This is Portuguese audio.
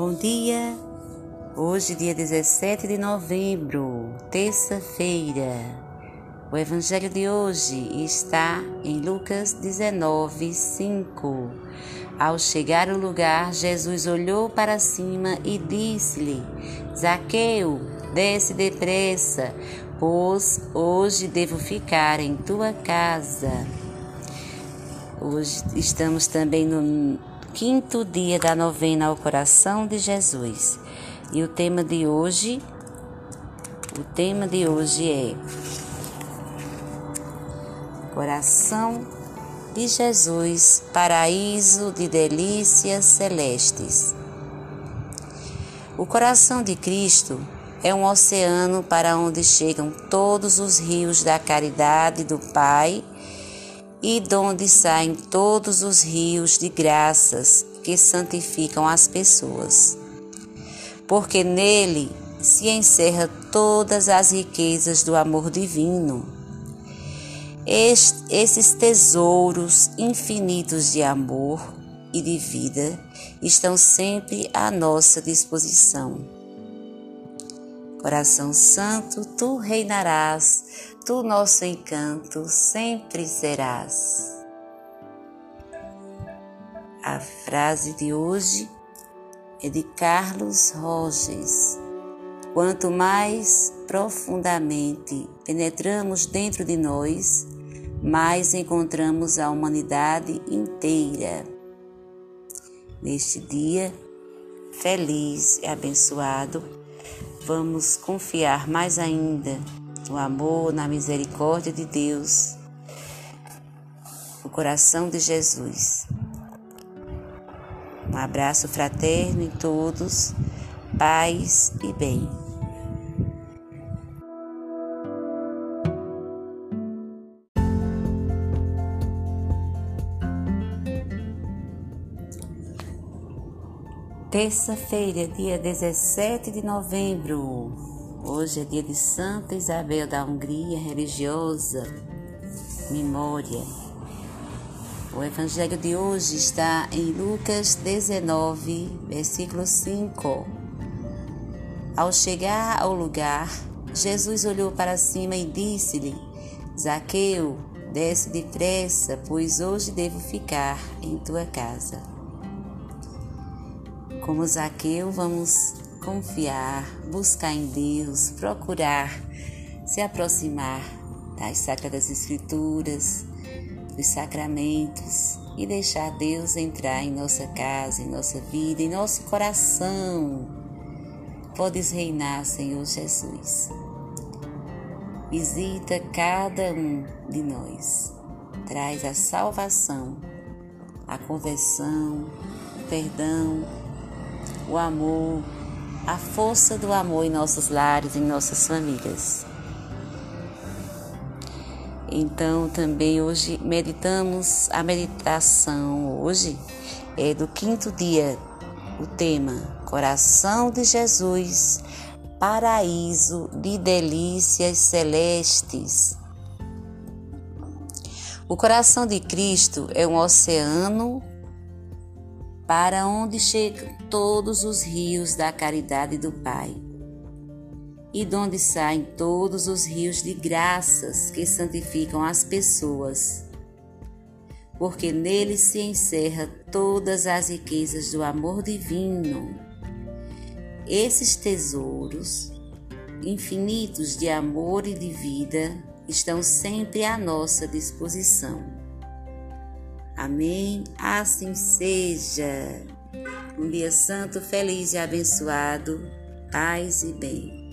Bom dia! Hoje, dia 17 de novembro, terça-feira. O evangelho de hoje está em Lucas 19, 5. Ao chegar ao lugar, Jesus olhou para cima e disse-lhe: Zaqueu, desce depressa, pois hoje devo ficar em tua casa. Hoje estamos também no quinto dia da novena ao coração de Jesus. E o tema de hoje, o tema de hoje é Coração de Jesus, paraíso de delícias celestes. O coração de Cristo é um oceano para onde chegam todos os rios da caridade do Pai e donde saem todos os rios de graças que santificam as pessoas. Porque nele se encerra todas as riquezas do amor divino. esses tesouros infinitos de amor e de vida estão sempre à nossa disposição. Coração Santo, tu reinarás, tu nosso encanto sempre serás. A frase de hoje é de Carlos Roges. Quanto mais profundamente penetramos dentro de nós, mais encontramos a humanidade inteira. Neste dia feliz e abençoado, vamos confiar mais ainda no amor, na misericórdia de Deus, no coração de Jesus. Um abraço fraterno em todos, paz e bem. Terça-feira, dia 17 de novembro. Hoje é dia de Santa Isabel da Hungria religiosa. Memória. O evangelho de hoje está em Lucas 19, versículo 5. Ao chegar ao lugar, Jesus olhou para cima e disse-lhe: Zaqueu, desce depressa, pois hoje devo ficar em tua casa. Como Zaqueu, vamos confiar, buscar em Deus, procurar se aproximar das Sagradas Escrituras, dos sacramentos e deixar Deus entrar em nossa casa, em nossa vida, em nosso coração. Podes reinar, Senhor Jesus. Visita cada um de nós. Traz a salvação, a conversão, o perdão o amor, a força do amor em nossos lares, em nossas famílias. Então, também hoje meditamos a meditação hoje é do quinto dia, o tema Coração de Jesus, paraíso de delícias celestes. O coração de Cristo é um oceano para onde chegam todos os rios da caridade do Pai, e de onde saem todos os rios de graças que santificam as pessoas, porque nele se encerra todas as riquezas do amor divino. Esses tesouros infinitos de amor e de vida estão sempre à nossa disposição. Amém? Assim seja. Um dia santo, feliz e abençoado. Paz e bem.